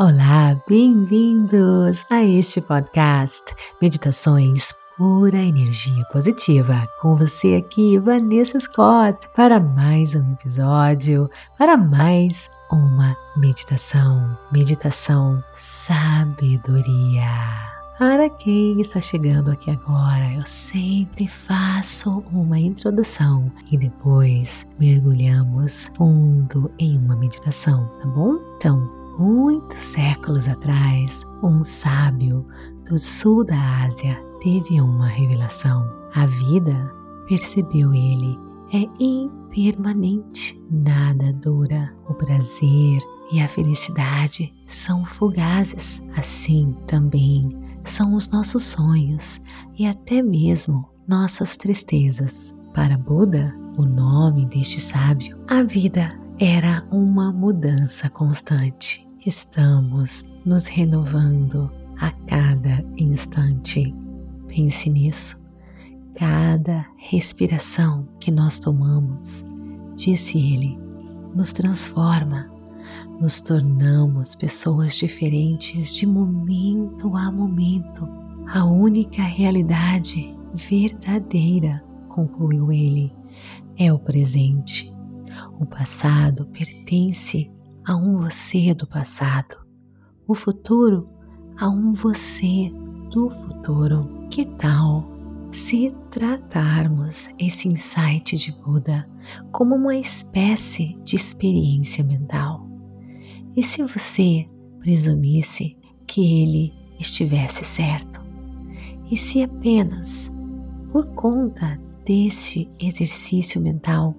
Olá, bem-vindos a este podcast Meditações Pura Energia Positiva. Com você aqui, Vanessa Scott, para mais um episódio, para mais uma meditação. Meditação Sabedoria. Para quem está chegando aqui agora, eu sempre faço uma introdução e depois mergulhamos fundo em uma meditação, tá bom? Então, muitos séculos atrás, um sábio do sul da Ásia teve uma revelação. A vida, percebeu ele, é impermanente, nada dura. O prazer e a felicidade são fugazes. Assim também são os nossos sonhos e até mesmo nossas tristezas. Para Buda, o nome deste sábio, a vida era uma mudança constante. Estamos nos renovando a cada instante. Pense nisso. Cada respiração que nós tomamos, disse ele, nos transforma. Nos tornamos pessoas diferentes de momento a momento. A única realidade verdadeira, concluiu ele, é o presente. O passado pertence a um você do passado, o futuro a um você do futuro. Que tal se tratarmos esse insight de Buda como uma espécie de experiência mental? E se você presumisse que ele estivesse certo? E se apenas por conta desse exercício mental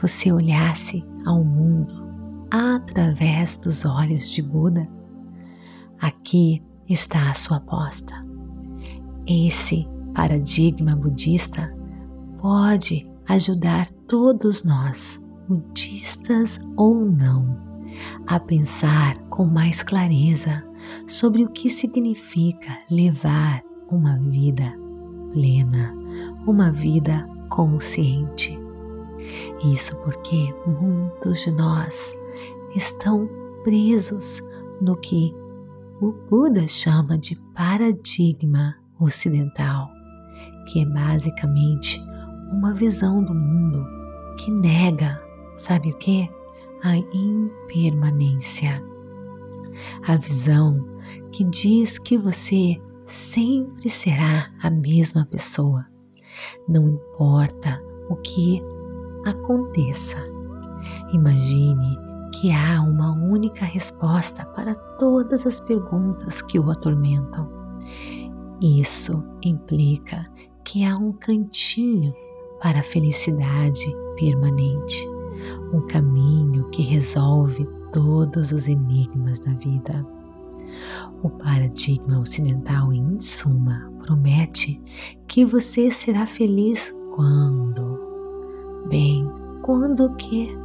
você olhasse ao mundo através dos olhos de Buda, aqui está a sua aposta. Esse paradigma budista pode ajudar todos nós, budistas ou não, a pensar com mais clareza sobre o que significa levar uma vida plena, uma vida consciente. Isso porque muitos de nós estão presos no que o Buda chama de paradigma ocidental, que é basicamente uma visão do mundo que nega, sabe o que? A impermanência. A visão que diz que você sempre será a mesma pessoa, não importa o que aconteça. Imagine que há uma única resposta para todas as perguntas que o atormentam. Isso implica que há um cantinho para a felicidade permanente, um caminho que resolve todos os enigmas da vida. O paradigma ocidental, em suma, promete que você será feliz quando? Bem, quando que?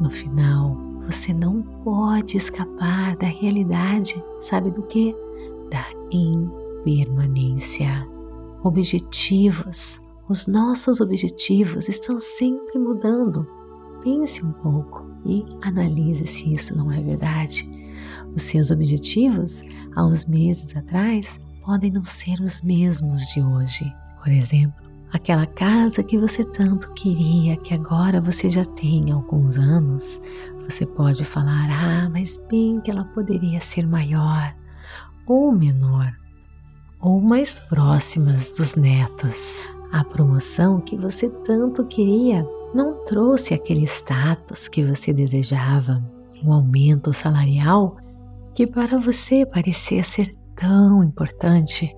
No final, você não pode escapar da realidade, sabe do que? Da impermanência. Objetivos, os nossos objetivos estão sempre mudando. Pense um pouco e analise se isso não é verdade. Os seus objetivos, há uns meses atrás, podem não ser os mesmos de hoje. Por exemplo, aquela casa que você tanto queria, que agora você já tem alguns anos, você pode falar: ah, mas bem que ela poderia ser maior ou menor, ou mais próximas dos netos. A promoção que você tanto queria não trouxe aquele status que você desejava, um aumento salarial que para você parecia ser tão importante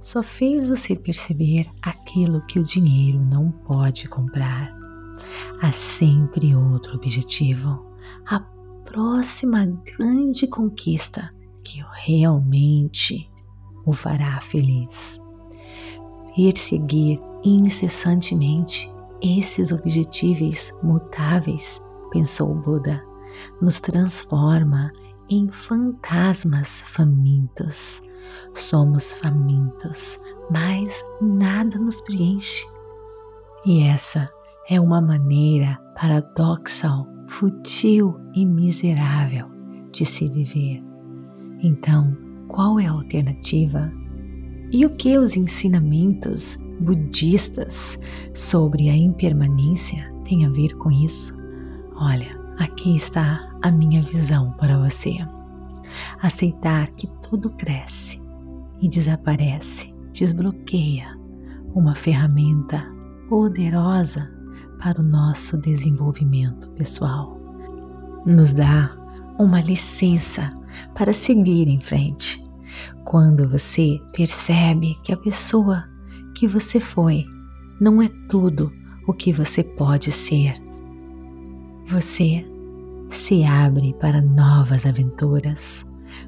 só fez você perceber aquilo que o dinheiro não pode comprar. Há sempre outro objetivo, a próxima grande conquista que realmente o fará feliz. Perseguir incessantemente esses objetivos mutáveis, pensou Buda, nos transforma em fantasmas famintos Somos famintos, mas nada nos preenche. E essa é uma maneira paradoxal, futil e miserável de se viver. Então, qual é a alternativa? E o que os ensinamentos budistas sobre a impermanência têm a ver com isso? Olha, aqui está a minha visão para você. Aceitar que tudo cresce e desaparece desbloqueia uma ferramenta poderosa para o nosso desenvolvimento pessoal. Nos dá uma licença para seguir em frente. Quando você percebe que a pessoa que você foi não é tudo o que você pode ser, você se abre para novas aventuras,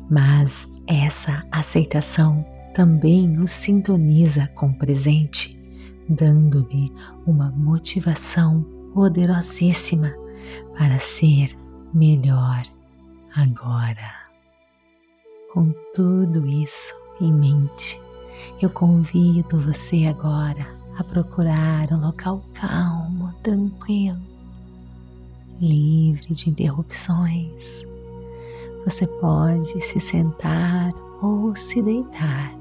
mas essa aceitação também o sintoniza com o presente, dando-lhe uma motivação poderosíssima para ser melhor agora. Com tudo isso em mente, eu convido você agora a procurar um local calmo, tranquilo, livre de interrupções. Você pode se sentar ou se deitar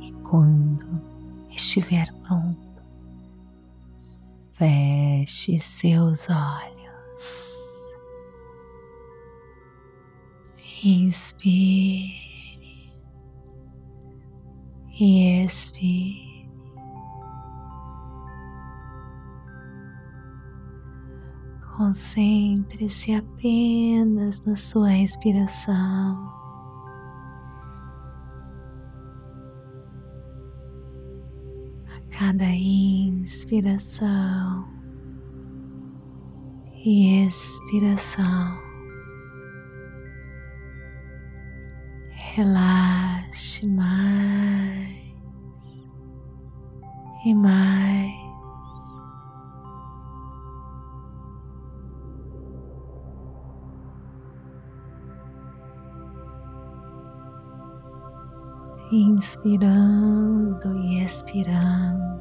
e quando estiver pronto, feche seus olhos. Inspire e expire. Concentre-se apenas na sua respiração. A cada inspiração e expiração, relaxe mais e mais. Inspirando e expirando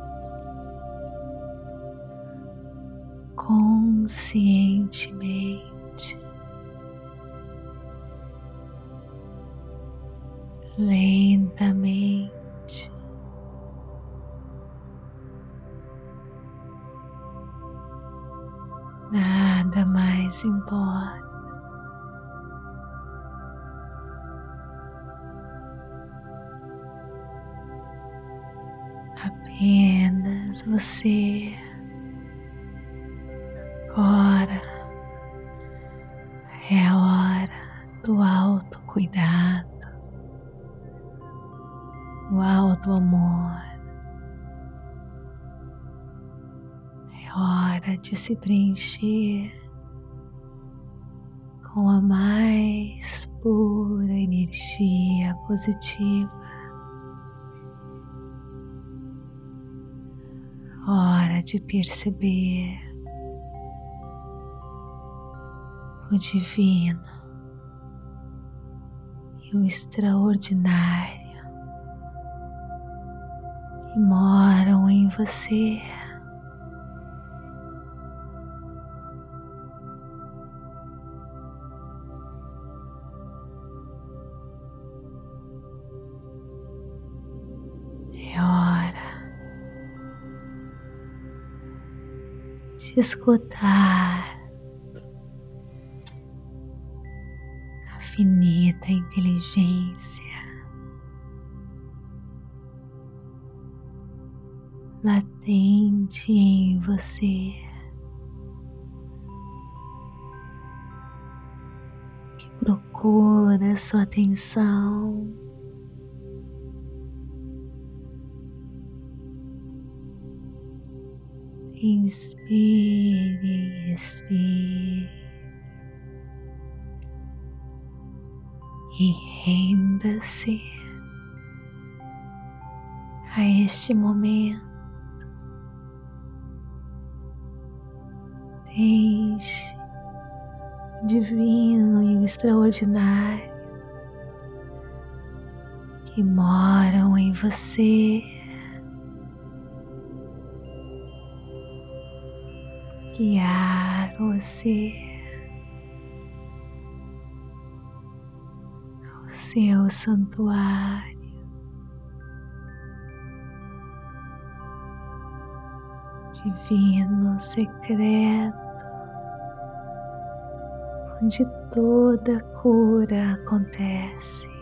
conscientemente, lentamente. Nada mais importa. Você. Agora é a hora do autocuidado, do alto amor. É hora de se preencher com a mais pura energia positiva. De perceber o divino e o extraordinário que moram em você. Escutar a finita inteligência latente em você. que Procura sua atenção Inspire, expire e renda-se a este momento. Deixe o divino e o extraordinário que moram em você guiar você seu santuário. Divino secreto, onde toda cura acontece.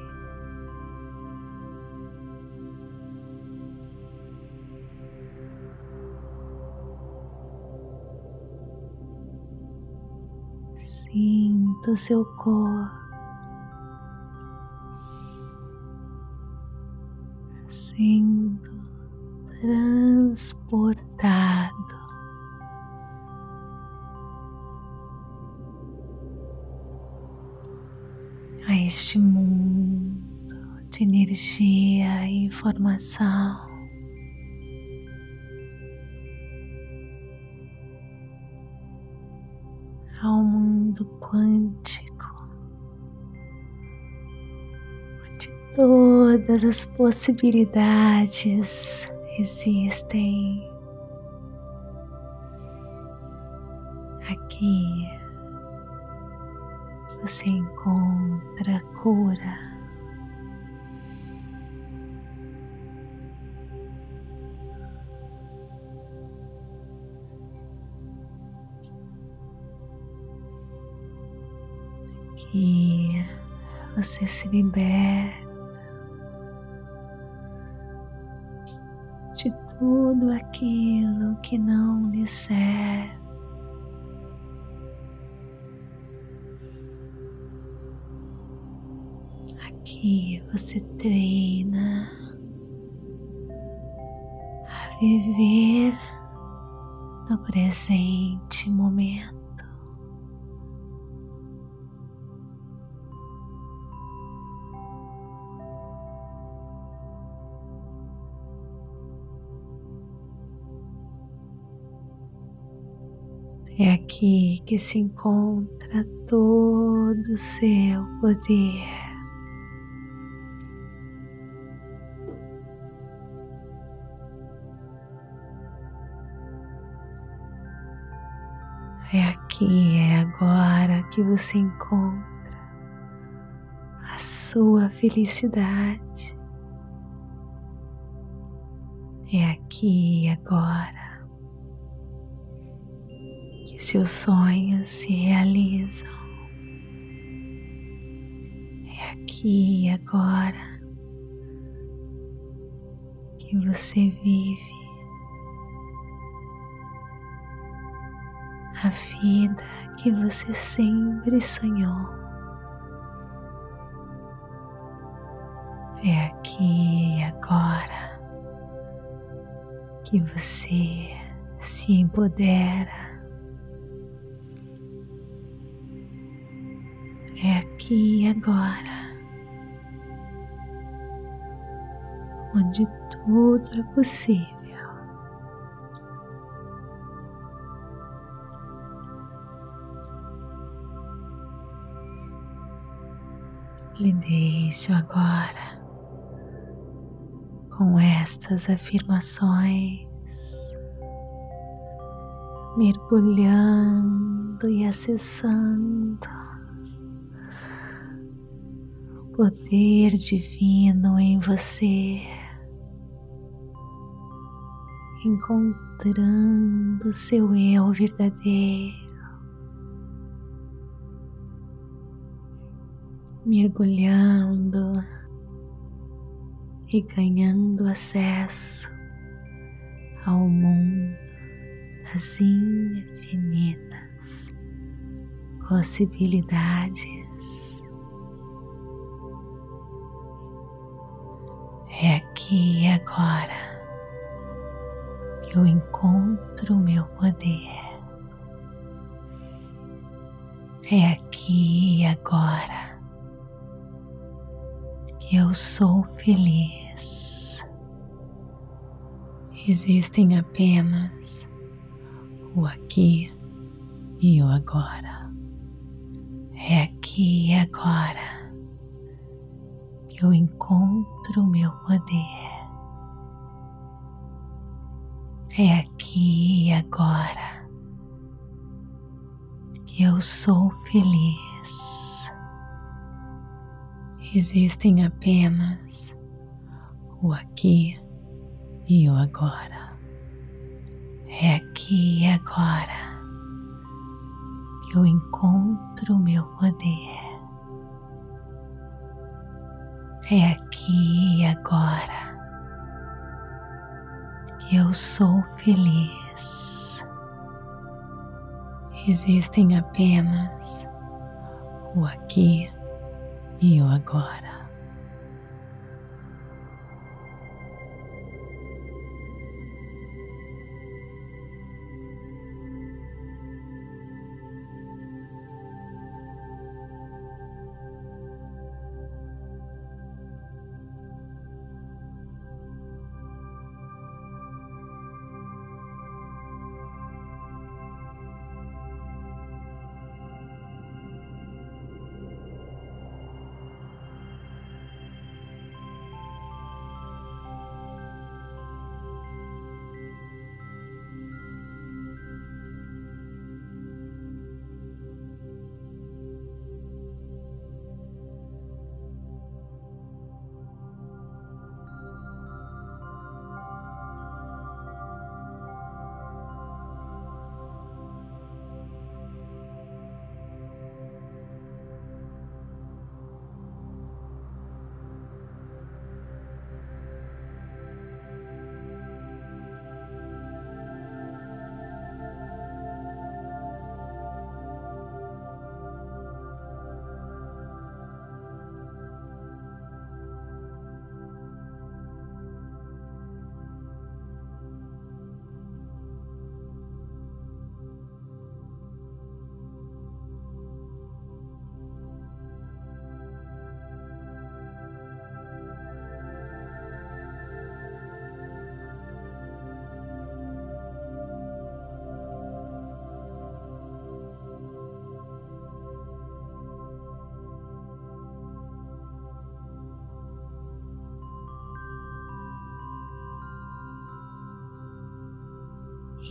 Sinta o seu corpo sendo transportado a este mundo de energia e informação. ao mundo quântico, todas as possibilidades existem. Aqui você encontra cura. que você se liberta tudo aquilo que não lhe serve. Aqui você treina a viver no presente momento. É aqui que se encontra todo o seu poder. É aqui, é agora que você encontra a sua felicidade. É aqui seus sonhos se realizam. É aqui e agora que você vive a vida que você sempre sonhou. É aqui e agora que você se empodera aqui e agora, onde tudo é possível. Lhe deixo agora com estas afirmações, mergulhando e acessando poder divino em você, encontrando seu eu verdadeiro, mergulhando e ganhando acesso ao mundo das infinitas possibilidades. É aqui e agora que eu encontro o meu poder. É aqui e agora que eu sou feliz. Existem apenas o aqui e o agora. É aqui e agora eu encontro o meu poder. É aqui e agora que eu sou feliz. Existem apenas o aqui e o agora. É aqui e agora que eu encontro o meu poder. É aqui e agora que eu sou feliz. Existem apenas o aqui e o agora.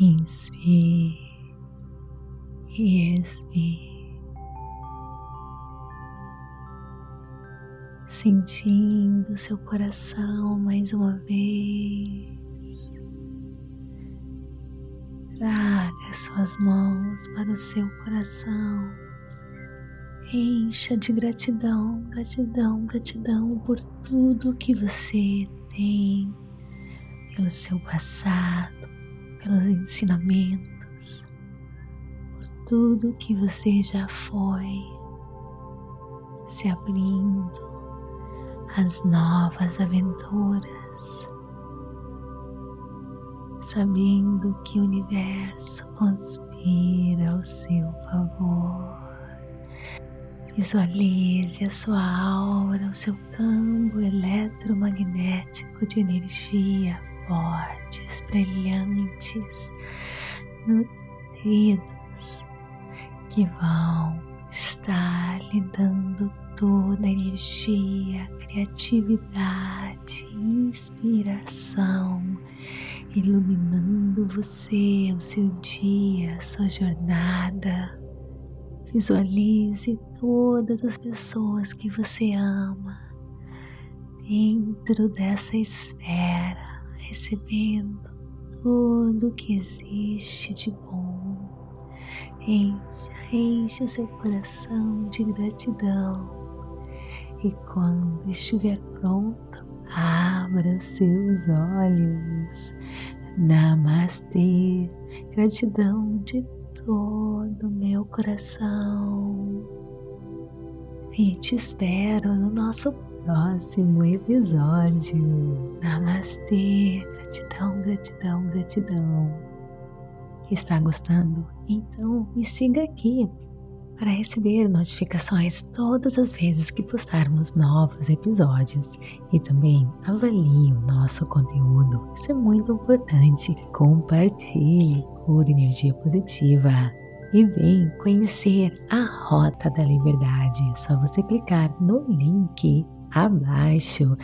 Inspire e expire, sentindo seu coração mais uma vez. Traga suas mãos para o seu coração. Encha de gratidão, gratidão, gratidão por tudo que você tem, pelo seu passado, pelos ensinamentos, por tudo que você já foi, se abrindo às novas aventuras, sabendo que o universo conspira ao seu favor. Visualize a sua aura, o seu campo eletromagnético de energia fortes, brilhantes, nutridos, que vão estar lhe dando toda a energia, criatividade, inspiração, iluminando você, o seu dia, a sua jornada. Visualize todas as pessoas que você ama dentro dessa esfera recebendo tudo que existe de bom. Encha, enche o seu coração de gratidão. E quando estiver pronto, abra os seus olhos. Namastê, gratidão de todo meu coração. E te espero no nosso próximo episódio. Namastê, gratidão, gratidão, gratidão. Está gostando? Então me siga aqui para receber notificações todas as vezes que postarmos novos episódios e também avalie o nosso conteúdo. Isso é muito importante. Compartilhe por energia positiva e vem conhecer a Rota da Liberdade. É só você clicar no link abaixo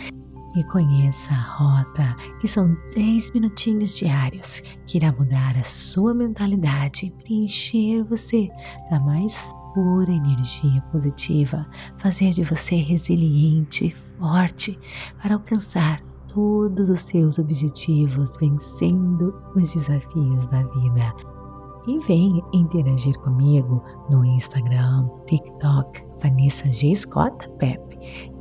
e conheça a rota, que são 10 minutinhos diários que irá mudar a sua mentalidade e preencher você da mais pura energia positiva fazer de você resiliente e forte para alcançar todos os seus objetivos, vencendo os desafios da vida. E vem interagir comigo no Instagram, TikTok, Vanessa G. Scott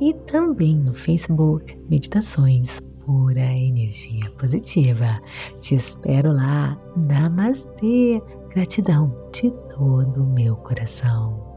e também no Facebook Meditações Pura Energia Positiva. Te espero lá. Namastê! Gratidão de todo o meu coração.